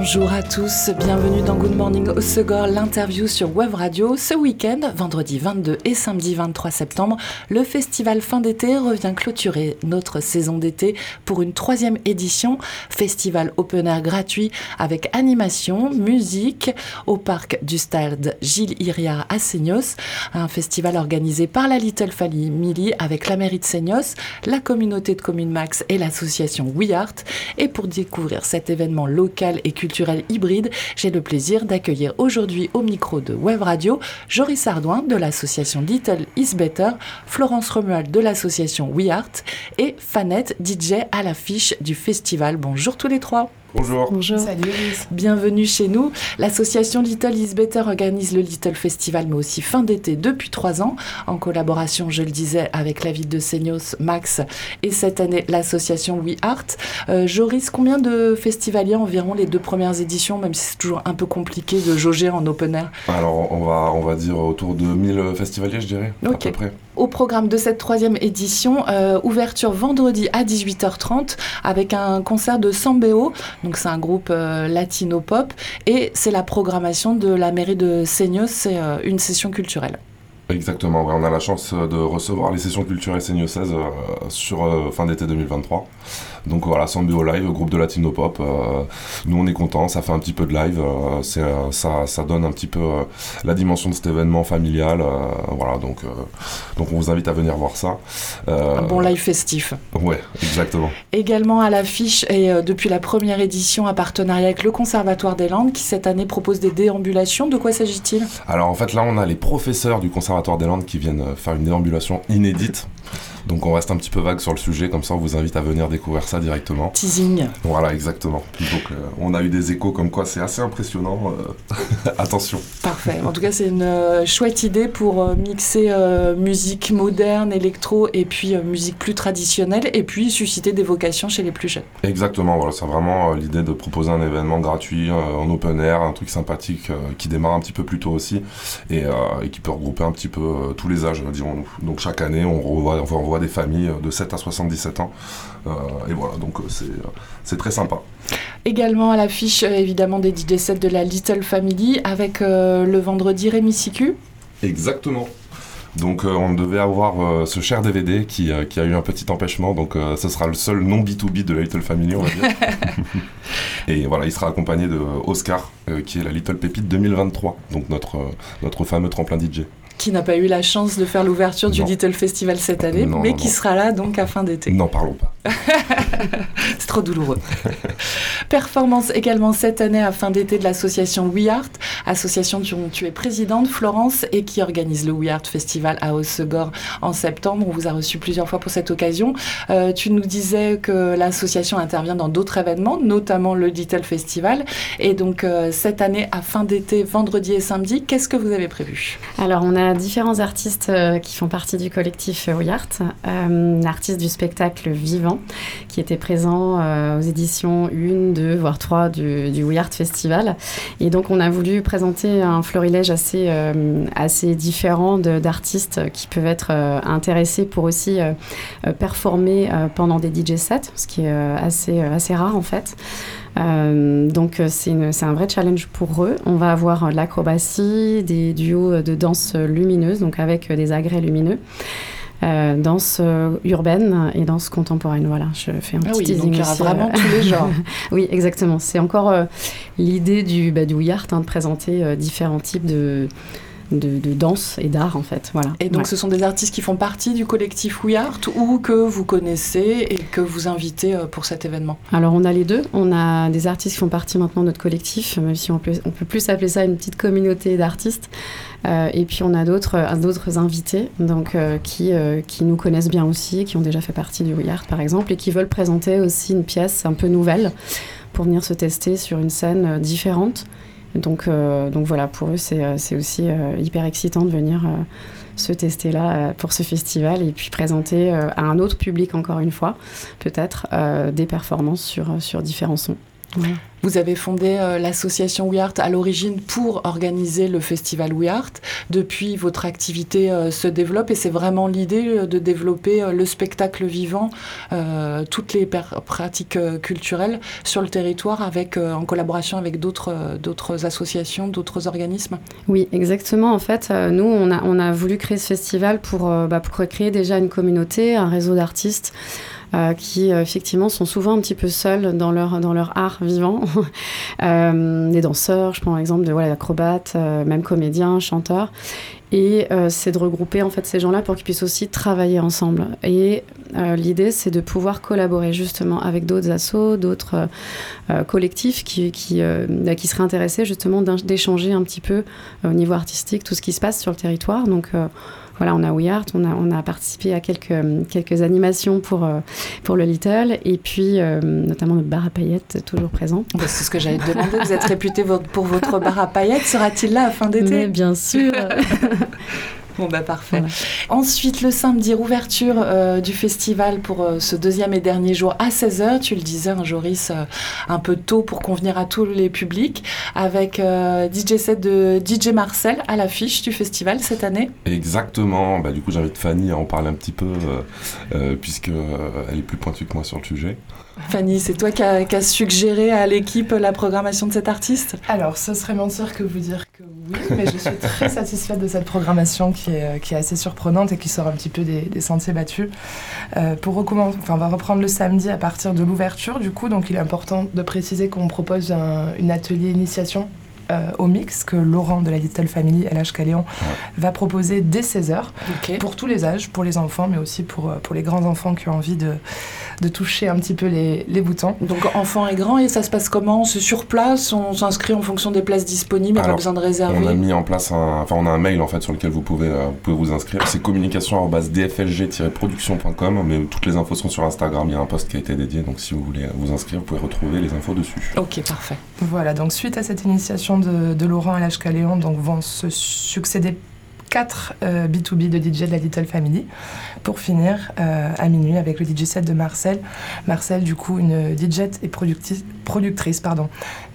Bonjour à tous, bienvenue dans Good Morning Osegor, l'interview sur Web Radio. Ce week-end, vendredi 22 et samedi 23 septembre, le festival fin d'été revient clôturer notre saison d'été pour une troisième édition. Festival open air gratuit avec animation, musique au parc du stade Gilles Iriard à Seignos. Un festival organisé par la Little Family avec la mairie de Seignos, la communauté de communes Max et l'association We Art. Et pour découvrir cet événement local et culturel, hybride, j'ai le plaisir d'accueillir aujourd'hui au micro de Web Radio Joris Ardouin de l'association Little Is Better, Florence Romuald de l'association We Art et Fanette DJ à l'affiche du festival. Bonjour tous les trois. Bonjour. Bonjour. Salut. Bienvenue chez nous. L'association Little is Better organise le Little Festival, mais aussi fin d'été depuis trois ans, en collaboration, je le disais, avec la ville de Seignos, Max, et cette année l'association We Art. Euh, Joris, combien de festivaliers environ les deux premières éditions, même si c'est toujours un peu compliqué de jauger en open air? Alors, on va, on va dire autour de 1000 festivaliers, je dirais, à peu près. Au programme de cette troisième édition, euh, ouverture vendredi à 18h30 avec un concert de Sambeo, donc c'est un groupe euh, latino-pop, et c'est la programmation de la mairie de Seignos, c'est euh, une session culturelle. Exactement, on a la chance de recevoir les sessions culturelles Seignosaises sur fin d'été 2023. Donc voilà, Sambio Live, groupe de latino pop. Euh, nous on est contents, ça fait un petit peu de live, euh, euh, ça, donne un petit peu la dimension de cet événement familial. voilà, donc, donc on vous invite à venir voir ça. un bon live festif. Ouais, exactement. Également à l'affiche et depuis la première édition, un partenariat avec le Conservatoire des Landes qui cette année propose des déambulations. De quoi s'agit-il? Alors en fait là on a les professeurs du Conservatoire des Landes qui viennent faire une déambulation inédite. Donc on reste un petit peu vague sur le sujet, comme ça on vous invite à venir découvrir ça directement. Teasing. Voilà, exactement. Donc euh, on a eu des échos comme quoi c'est assez impressionnant. Euh, attention. Parfait. En tout cas, c'est une euh, chouette idée pour mixer musique moderne, électro et puis musique plus traditionnelle et puis susciter des vocations chez les plus jeunes. Exactement. Voilà, c'est vraiment l'idée de proposer un événement gratuit en open air, un truc sympathique qui démarre un petit peu plus tôt aussi et, qui peut regrouper un petit peu tous les âges, dirons-nous. Donc chaque année, on revoit, on revoit des familles de 7 à 77 ans. et voilà, donc c'est très sympa. Également à l'affiche, évidemment, des DJ sets de la Little Family avec le vendredi Rémi Sicu. Exactement. Donc on devait avoir ce cher DVD qui, qui, a eu un petit empêchement, donc ce sera le seul non B2B de la Little Family, on va dire. Et voilà, il sera accompagné de Oscar, qui est la Little Pépite 2023, donc notre, notre fameux tremplin DJ qui n'a pas eu la chance de faire l'ouverture du Little Festival cette année, mais qui sera là donc à fin d'été. N'en parlons pas. C'est trop douloureux. Performance également cette année à fin d'été de l'association We Art, association dont tu es présidente, Florence, et qui organise le We Art Festival à Hossegor en septembre. On vous a reçu plusieurs fois pour cette occasion. Euh, tu nous disais que l'association intervient dans d'autres événements, notamment le Little Festival. Et donc euh, cette année à fin d'été, vendredi et samedi, qu'est-ce que vous avez prévu? Alors on a différents artistes euh, qui font partie du collectif We Art. L'artiste du spectacle vivant qui était présent euh, aux éditions 1, 2, voire 3 du, du Festival. Et donc on a voulu présenter un florilège assez, assez différent d'artistes qui peuvent être intéressés pour aussi performer pendant des DJ sets, ce qui est assez, assez rare en fait. Euh, donc euh, c'est un vrai challenge pour eux. On va avoir l'acrobatie, des duos de danse lumineuse, donc avec des agrès lumineux. Euh, danse urbaine et danse contemporaine. Voilà, je fais un ah petit oui, teasing donc il y aura vraiment tous les genres. oui, exactement. C'est encore l'idée du, bah, du Art hein, de présenter différents types de, de, danse et d'art en fait. Voilà. Et donc ce sont des artistes qui font partie du collectif We Art ou que vous connaissez et que vous invitez euh, pour cet événement? Alors on a les deux. On a des artistes qui font partie maintenant de notre collectif, même si on peut, on peut plus appeler ça une petite communauté d'artistes. Euh, et puis on a d'autres euh, d'autres invités donc, qui, qui nous connaissent bien aussi, qui ont déjà fait partie du We Art par exemple et qui veulent présenter aussi une pièce un peu nouvelle pour venir se tester sur une scène différente donc, euh, donc voilà, pour eux, c'est euh, aussi euh, hyper excitant de venir se tester là pour ce festival et puis présenter à un autre public, encore une fois, peut-être, des performances sur, sur différents sons. Vous avez fondé euh, l'association We Art à l'origine pour organiser le festival We Art. Depuis, votre activité euh, se développe et c'est vraiment l'idée euh, de développer le spectacle vivant, toutes les pratiques culturelles sur le territoire avec, en collaboration avec d'autres, d'autres associations, d'autres organismes. Oui, exactement. En fait, nous, on a, on a voulu créer ce festival pour, bah, pour créer déjà une communauté, un réseau d'artistes. Euh, qui euh, effectivement sont souvent un petit peu seuls dans leur, dans leur art vivant. euh, des danseurs, je prends l'exemple de voilà, acrobates, euh, même comédiens, chanteurs. Et c'est de regrouper en fait ces gens-là pour qu'ils puissent aussi travailler ensemble. Et l'idée, c'est de pouvoir collaborer justement avec d'autres assos, d'autres collectifs qui, qui, bah, qui, seraient intéressés justement d'échanger un petit peu au niveau artistique tout ce qui se passe sur le territoire. Donc voilà, on a We Art, on a, on a participé à quelques, quelques animations pour, euh, pour le Little, et puis euh, notamment notre bar à paillettes, toujours présent. Bah, c'est ce que j'allais te demander, vous êtes réputé pour votre bar à paillettes, sera-t-il là à fin d'été? Bien sûr Bon, bah parfait. Ensuite, le samedi, rouverture euh, du festival pour euh, ce deuxième et dernier jour à 16h. Tu le disais, un Joris, euh, un peu tôt pour convenir à tous les publics, avec DJ set de DJ Marcel à l'affiche du festival cette année. Exactement. Bah, du coup, j'invite Fanny à en parler un petit peu, puisqu'elle est plus pointue que moi sur le sujet. Fanny, c'est toi qui as suggéré à l'équipe la programmation de cet artiste? Alors, ce serait mentir que vous dire que oui, mais je suis très satisfaite de cette programmation qui est, qui est assez surprenante et qui sort un petit peu des, sentiers battus. Euh, pour recommencer, enfin, on va reprendre le samedi à partir de l'ouverture, du coup, donc il est important de préciser qu'on propose un une atelier initiation euh, au mix que Laurent de la Little Family, LH Caléon, va proposer dès 16h pour tous les âges, pour les enfants, mais aussi pour, euh, pour les grands enfants qui ont envie de, de toucher un petit peu les, les boutons. Donc enfants et grands, et ça se passe comment? C'est sur place? On s'inscrit en fonction des places disponibles, il n'y a pas besoin de réserver? On a mis en place un, enfin on a un mail en fait sur lequel vous pouvez, euh, vous, pouvez vous inscrire. C'est communication-dflg-production.com, mais toutes les infos sont sur Instagram, il y a un post qui a été dédié, donc si vous voulez vous inscrire, vous pouvez retrouver les infos dessus. Ok, parfait. Voilà, donc suite à cette initiation de, de Laurent à l'âge Caléon, donc vont se succéder 4 B2B euh, de DJ de la Little Family pour finir euh, à minuit avec le DJ set de Marcel. Marcel, du coup, une DJ et productrice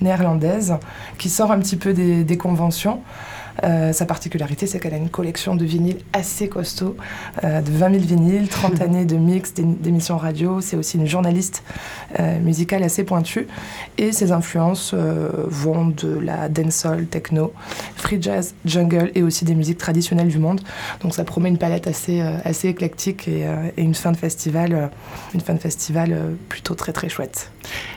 néerlandaise qui sort un petit peu des conventions. Euh, sa particularité, c'est qu'elle a une collection de vinyles assez costaud, euh, de 20 000 vinyles, 30 années de mix, d'émissions radio. C'est aussi une journaliste euh, musicale assez pointue. Et ses influences vont de la dancehall, techno, free jazz, jungle et aussi des musiques traditionnelles du monde. Donc ça promet une palette assez, assez éclectique et, et, une fin de festival, une fin de festival plutôt très très chouette.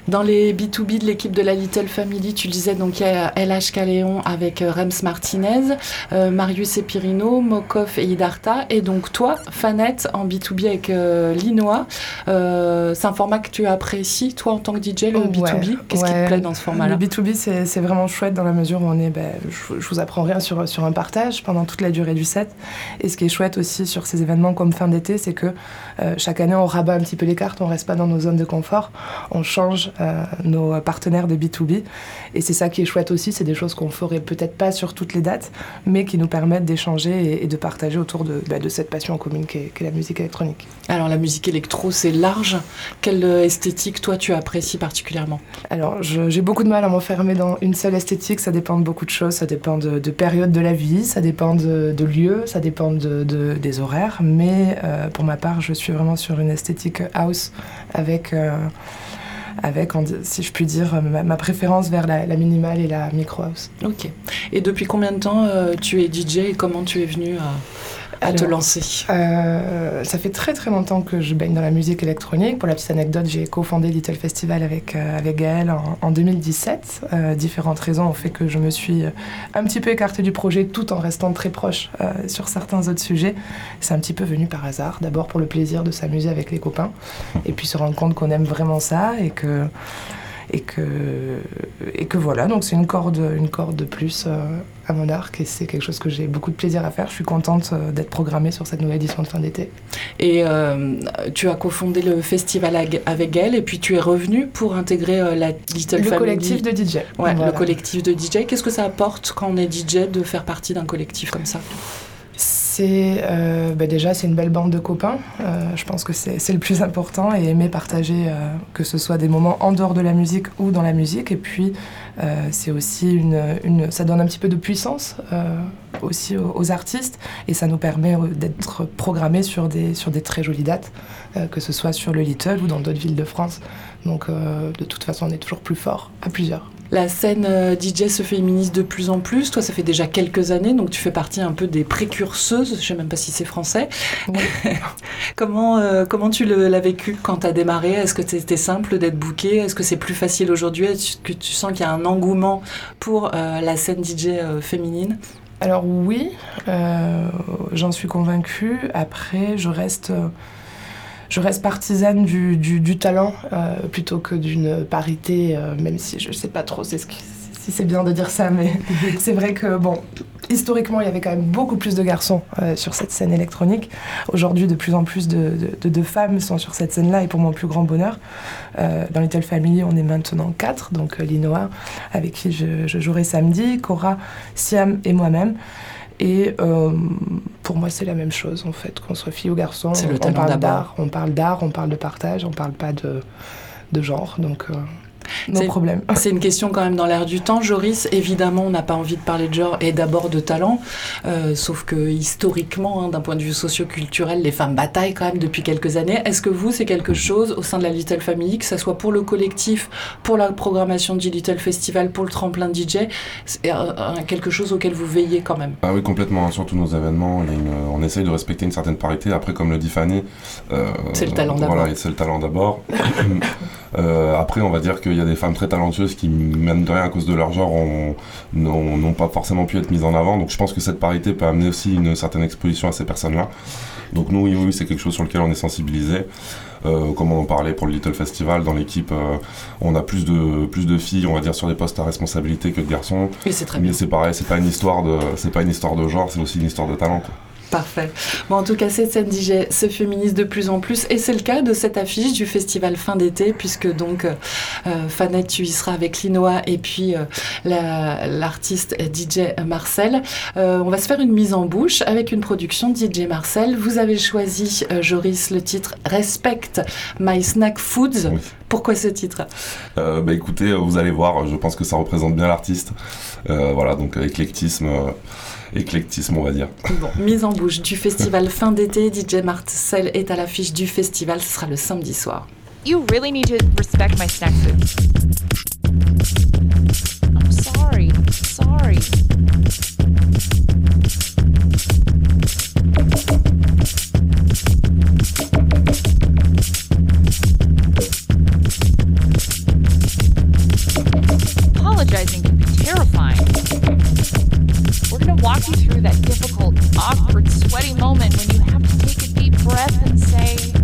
Dans les B2B de l'équipe de la Little Family, tu disais donc il y a LH Caléon avec Rems Martinez euh, Marius Epirino, Mokov et Idarta. Et donc toi, Fanette, en B2B avec euh, Linois. Euh, c'est un format que tu apprécies, toi, en tant que DJ, le B2B Qu'est-ce qui te plaît dans ce format-là? Le B2B, c'est vraiment chouette dans la mesure où on est... Ben, je, je, vous apprends rien sur, sur un partage pendant toute la durée du set. Et ce qui est chouette aussi sur ces événements comme fin d'été, c'est que chaque année, on rabat un petit peu les cartes, on reste pas dans nos zones de confort, on change nos partenaires de B2B. Et c'est ça qui est chouette aussi, c'est des choses qu'on ferait peut-être pas sur toutes les dates, mais qui nous permettent d'échanger et, de partager autour de, bah, de cette passion commune qu'est la musique électronique. Alors la musique électro, c'est large. Quelle esthétique, toi, tu apprécies particulièrement? Alors j'ai beaucoup de mal à m'enfermer dans une seule esthétique, ça dépend de beaucoup de choses, ça dépend de, de période de la vie, ça dépend de, de lieu, ça dépend de, des horaires, mais euh, pour ma part, je suis vraiment sur une esthétique house avec... Euh, avec, si je puis dire, ma, préférence vers la, minimale et la micro house. Ok. Et depuis combien de temps euh, tu es DJ et comment tu es venu à à te lancer euh, Ça fait très très longtemps que je baigne dans la musique électronique. Pour la petite anecdote, j'ai cofondé Little Festival avec, euh, avec Gaël en, 2017. Euh, différentes raisons ont fait que je me suis un petit peu écartée du projet tout en restant très proche sur certains autres sujets. C'est un petit peu venu par hasard. D'abord pour le plaisir de s'amuser avec les copains et puis se rendre compte qu'on aime vraiment ça et que et que, et que voilà, donc c'est une corde, une corde de plus euh, à mon arc et c'est quelque chose que j'ai beaucoup de plaisir à faire. Je suis contente euh, d'être programmée sur cette nouvelle édition de fin d'été. Et euh, tu as cofondé le festival avec elle et puis tu es revenu pour intégrer la Little le collectif de DJ. Ouais, le collectif de DJ. Qu'est-ce que ça apporte quand on est DJ de faire partie d'un collectif comme ça? C'est bah, déjà c'est une belle bande de copains. je pense que c'est le plus important et aimer partager que ce soit des moments en dehors de la musique ou dans la musique. Et puis c'est aussi une, ça donne un petit peu de puissance aussi aux, artistes et ça nous permet d'être programmés sur des, sur des très jolies dates, que ce soit sur le Little ou dans d'autres villes de France. Donc de toute façon on est toujours plus fort à plusieurs. La scène euh, DJ se féminise de plus en plus. Toi, ça fait déjà quelques années, donc tu fais partie un peu des précurseuses. Je ne sais même pas si c'est français. comment, euh, comment tu l'as vécu quand tu as démarré? Est-ce que c'était simple d'être booké Est-ce que c'est plus facile aujourd'hui? Est-ce que tu sens qu'il y a un engouement pour euh, la scène DJ féminine? Alors oui, j'en suis convaincue. Après, je reste je reste partisane du, du, talent euh, plutôt que d'une parité, euh, même si je ne sais pas trop si c'est bien de dire ça, mais c'est vrai que, bon, historiquement, il y avait quand même beaucoup plus de garçons euh, sur cette scène électronique. Aujourd'hui, de plus en plus de, de, femmes sont sur cette scène-là, et pour mon plus grand bonheur, dans Little Family, on est maintenant quatre, donc Linoa, avec qui je, je jouerai samedi, Cora, Siam et moi-même. Et euh, pour moi, c'est la même chose, en fait, qu'on soit fille ou garçon. C'est le on parle d'art, on parle d'art, on parle de partage, on parle pas de, de genre. Donc, euh, C'est une question quand même dans l'air du temps. Joris, évidemment, on n'a pas envie de parler de genre et d'abord de talent, euh, sauf que historiquement, hein, d'un point de vue socio-culturel, les femmes bataillent quand même depuis quelques années. Est-ce que vous, c'est quelque chose au sein de la Little Family, que ce soit pour le collectif, pour la programmation du Little Festival, pour le tremplin DJ, c'est quelque chose auquel vous veillez quand même? Ah oui, complètement. Hein, sur tous nos événements, on essaye de respecter une certaine parité. Après, comme le dit Fanny, euh, c'est le talent d'abord. Voilà, c'est le talent d'abord. Euh, après, on va dire qu'il y a des femmes très talentueuses qui, même de rien à cause de leur genre, n'ont pas forcément pu être mises en avant. Donc je pense que cette parité peut amener aussi une certaine exposition à ces personnes-là. Donc nous, oui, c'est quelque chose sur lequel on est sensibilisé. Euh, comme on en parlait pour le Little Festival, dans l'équipe, euh, on a plus de, plus de filles, on va dire, sur des postes à responsabilité que de garçons. Mais c'est très Mais c'est pareil, c'est pas une histoire de, c'est pas une histoire de genre, c'est aussi une histoire de talent. Parfait. Bon, en tout cas, cette scène DJ se féminise de plus en plus et c'est le cas de cette affiche du festival fin d'été puisque donc euh, Fanette, tu y seras avec Linoa et puis euh, l'artiste DJ Marcel. Euh, on va se faire une mise en bouche avec une production DJ Marcel. Vous avez choisi, euh, Joris, le titre Respect My Snack Foods. Pourquoi ce titre? Bah, Écoutez, vous allez voir, je pense que ça représente bien l'artiste. voilà, donc éclectisme éclectisme, on va dire. Bon, mise en bouche du festival fin d'été. DJ Marcel est à l'affiche du festival. Ce sera le samedi soir. You really need to respect my snack food. I'm sorry. Sorry. Walk you through that difficult, awkward, sweaty moment when you have to take a deep breath and say,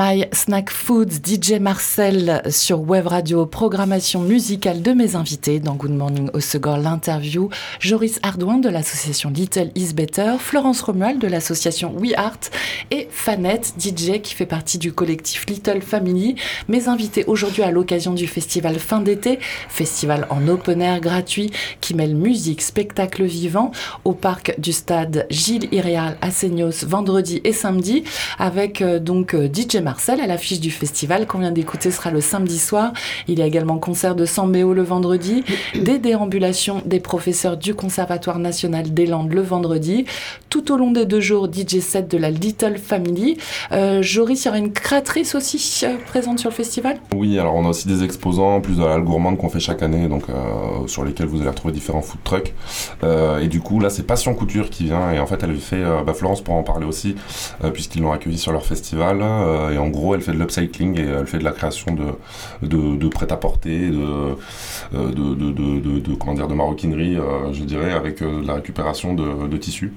My Snack Foods, DJ Marcel sur Web Radio, programmation musicale de mes invités dans Good Morning au l'interview, Joris Ardouin de l'association Little Is Better, Florence Romuald de l'association We Art et Fanette, DJ qui fait partie du collectif Little Family. Mes invités aujourd'hui à l'occasion du festival fin d'été, festival en open air gratuit qui mêle musique, spectacle vivant au parc du stade Gilles Irial à Seignos vendredi et samedi avec euh, donc euh, DJ Marcel à l'affiche du festival qu'on vient d'écouter sera le samedi soir. Il y a également concert de Sambéo le vendredi, des déambulations des professeurs du Conservatoire national des Landes le vendredi. Tout au long des deux jours, DJ set de la Little Family. Euh, Joris, il y aura une créatrice aussi euh, présente sur le festival? Oui, alors on a aussi des exposants, plus de la gourmande qu'on fait chaque année, donc euh, sur lesquels vous allez retrouver différents food trucks. Et du coup, là, c'est Passion Couture qui vient, et en fait, elle fait, bah, Florence pourra en parler aussi, puisqu'ils l'ont accueilli sur leur festival. Et en gros, elle fait de l'upcycling et elle fait de la création de, de, prêt-à-porter, de, euh, de, maroquinerie, euh, je dirais, avec euh, la récupération de tissus.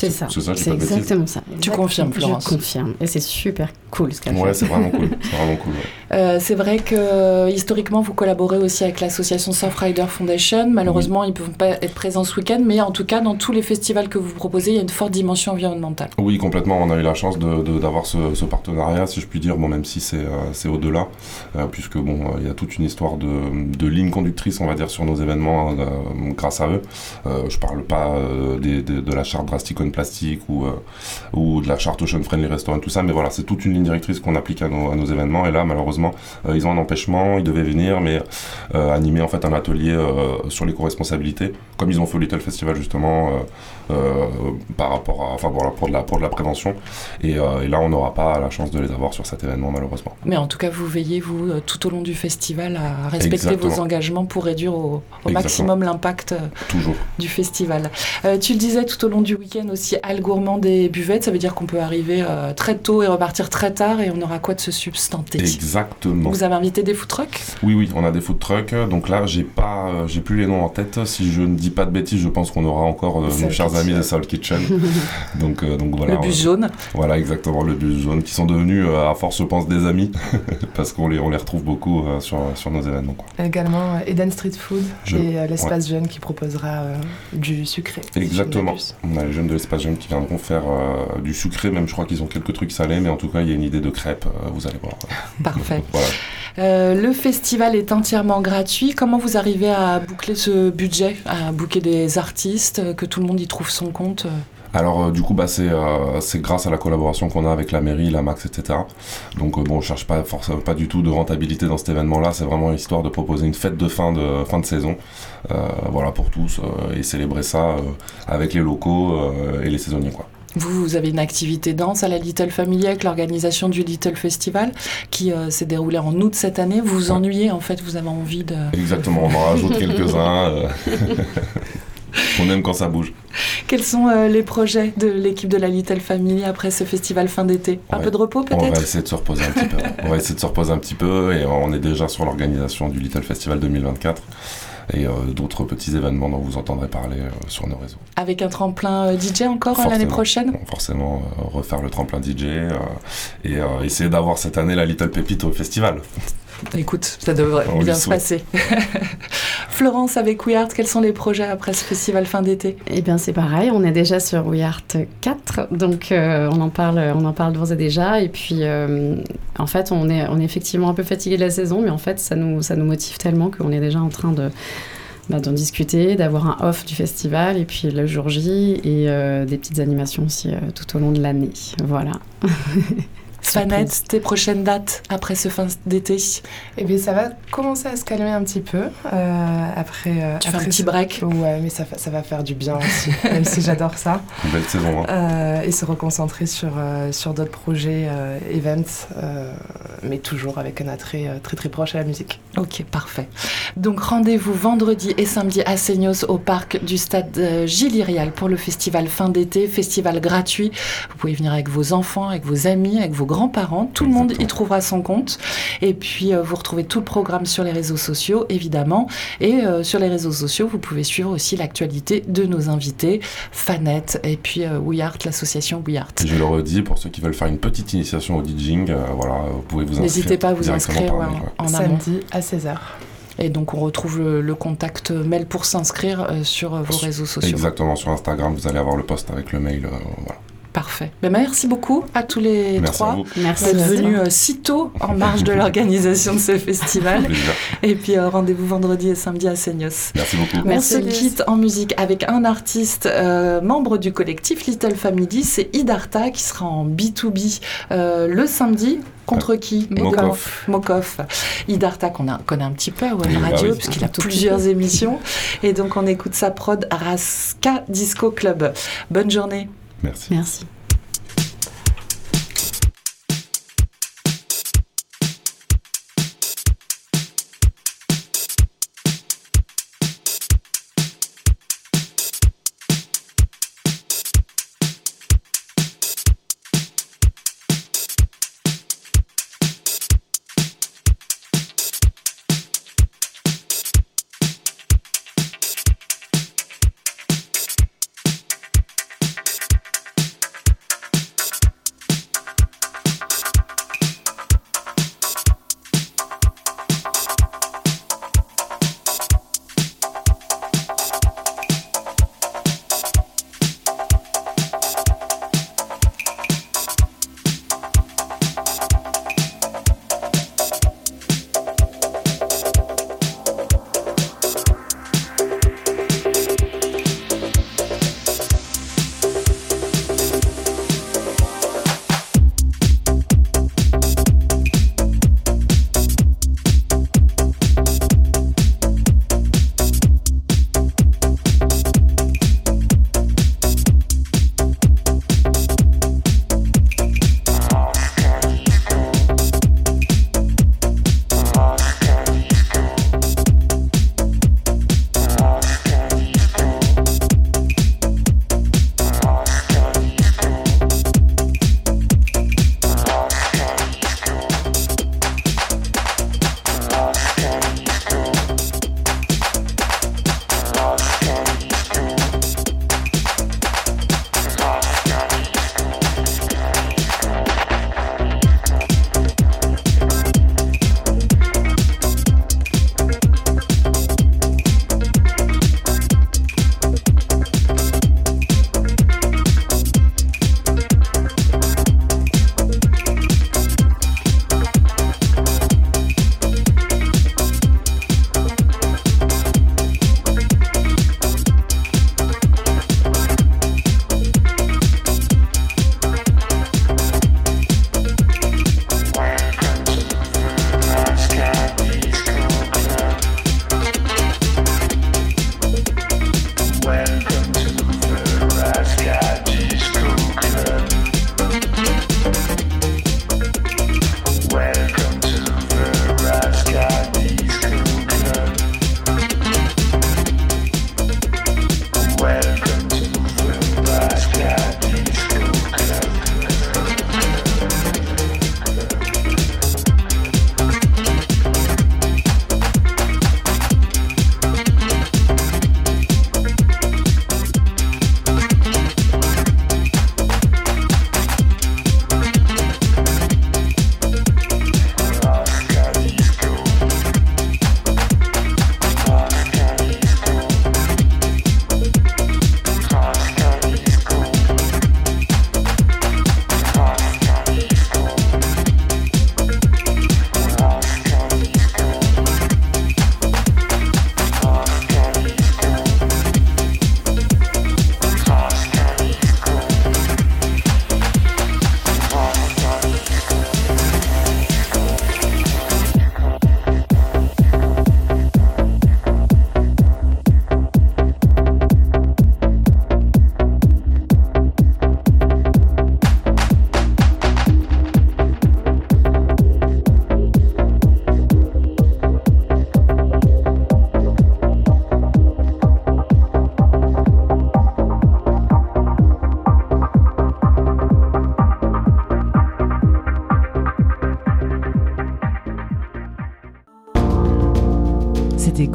C'est ça. C'est ça, exactement ça. Tu confirmes, Florence Je confirme. Et c'est super cool ce qu'elle Ouais, fait. c'est vraiment cool. C'est vraiment cool. ouais. Euh, c'est vrai que euh, historiquement, vous collaborez aussi avec l'association Surfrider Foundation. Malheureusement, ils ne peuvent pas être présents ce week-end, mais en tout cas, dans tous les festivals que vous proposez, il y a une forte dimension environnementale. Oui, complètement. On a eu la chance de- de- d'avoir ce, ce partenariat, si je puis dire, bon, même si c'est euh, c'est au-delà, euh, puisque bon, euh, il y a toute une histoire de, de ligne conductrice, on va dire, sur nos événements euh, grâce à eux. Euh, je parle pas euh, des- des- de la charte drastique plastique ou, euh, ou de la charte Ocean Friendly Restaurant, tout ça, mais voilà, c'est toute une ligne directrice qu'on applique à nos, à nos événements. Et là, malheureusement, euh, ils ont un empêchement, ils devaient venir, mais euh, animer en fait un atelier sur l'éco-responsabilité, comme ils ont fait au Little Festival justement. euh, par rapport à, enfin voilà, pour de la, pour de la prévention. Et, euh, et là, on n'aura pas la chance de les avoir sur cet événement, malheureusement. Mais en tout cas, vous veillez, vous, tout au long du festival, à respecter Exactement. vos engagements pour réduire au, maximum l'impact du festival. Euh, tu le disais tout au long du week-end aussi, Al Gourmand des buvettes, ça veut dire qu'on peut arriver euh, très tôt et repartir très tard et on aura quoi de se substanter Exactement. Vous avez invité des food trucks? Oui, oui, on a des food trucks. Donc là, j'ai pas, euh, j'ai plus les noms en tête. Si je ne dis pas de bêtises, je pense qu'on aura encore euh, nos chers Kitchen. amis de Soul Kitchen. donc, euh, donc voilà. Le bus jaune. Voilà, exactement, le bus jaune, qui sont devenus, euh, à force, je pense, des amis, parce qu'on les, on les retrouve beaucoup euh, sur, sur nos événements. Quoi. Également Eden Street Food Je- et euh, l'espace jeune qui proposera euh, du sucré. Exactement. On a les jeunes de l'espace jeune qui viendront faire euh, du sucré, même je crois qu'ils ont quelques trucs salés, mais en tout cas, il y a une idée de crêpes, euh, vous allez voir. Parfait. Voilà. Euh, le festival est entièrement gratuit. Comment vous arrivez à boucler ce budget, à booker des artistes, que tout le monde y trouve son compte Alors euh, du coup bah c'est euh, c'est grâce à la collaboration qu'on a avec la mairie, la Max, etc. Donc euh, bon on cherche pas forcément pas du tout de rentabilité dans cet événement-là, c'est vraiment histoire de proposer une fête de fin de fin de saison, euh, voilà pour tous et célébrer ça avec les locaux et les saisonniers quoi. Vous, vous avez une activité danse à la Little Family avec l'organisation du Little Festival qui euh, s'est déroulé en août cette année. Vous vous Ouais. ennuyez en fait, vous avez envie de... Exactement, on en rajoute quelques-uns. euh, on aime quand ça bouge. Quels sont euh, les projets de l'équipe de la Little Family après ce festival fin d'été? Un Ouais. peu de repos On va peut-être essayer de se reposer un petit peu. On va essayer de se reposer un petit peu et on est déjà sur l'organisation du Little Festival 2024. et euh, d'autres petits événements dont vous entendrez parler euh, sur nos réseaux. Avec un tremplin DJ encore euh, l'année prochaine? Forcément, refaire le tremplin DJ et essayer d'avoir cette année la Little Pépite au festival. Écoute, ça devrait On bien se passer. Florence, avec We Art, quels sont les projets après ce festival fin d'été? Eh bien, c'est pareil, on est déjà sur We Art 4, donc euh, on en parle, on en parle d'ores et déjà. Et puis, euh, en fait, on est, on est effectivement un peu fatigué de la saison, mais en fait, ça nous, ça nous motive tellement qu'on est déjà en train de bah, d'en discuter, d'avoir un off du festival, et puis le jour J, et euh, des petites animations aussi euh, tout au long de l'année. Voilà. Fanette, tes prochaines dates après ce fin d'été Eh bien, ça va commencer à se calmer un petit peu euh, après. euh, Tu fais un après petit break Ouais, mais ça, ça va faire du bien aussi, même si j'adore ça. Une belle saison. hein. Euh, et se reconcentrer sur, euh, sur d'autres projets, euh, events, euh, mais toujours avec un attrait euh, très très proche à la musique. Ok, parfait. Donc rendez-vous vendredi et samedi à Seignos au parc du stade euh, Gilles Irial pour le festival fin d'été, festival gratuit. Vous pouvez venir avec vos enfants, avec vos amis, avec vos grands-parents. Tout le monde y trouvera son compte. Et puis euh, vous retrouvez tout le programme sur les réseaux sociaux, évidemment. Et euh, sur les réseaux sociaux, vous pouvez suivre aussi l'actualité de nos invités, Fanette et puis euh, We Art, l'association We Art. Et je le redis, pour ceux qui veulent faire une petite initiation au DJing, euh, voilà, vous pouvez vous inscrire. N'hésitez pas à vous inscrire par ouais, mail, ouais. en amont. Samedi à 16h. Et donc on retrouve le, le contact mail pour s'inscrire euh, sur vos réseaux sociaux. Exactement, sur Instagram, vous allez avoir le post avec le mail. euh, voilà. Parfait. Ben, merci beaucoup à tous les Merci trois. Merci. d'être Merci. venus euh, si tôt en marge de l'organisation de ce festival. Et puis euh, rendez-vous vendredi et samedi à Seignos. Merci beaucoup. Merci, On se Lys. quitte en musique avec un artiste euh, membre du collectif Little Family, c'est Idarta qui sera en B2B euh, le samedi. Contre qui? Mokov. Mokov. Idarta qu'on a- connaît un petit peu à Web Oui, bah Radio oui. puisqu'il a plusieurs émissions. Et donc on écoute sa prod Raska Disco Club. Bonne journée. Merci. Merci.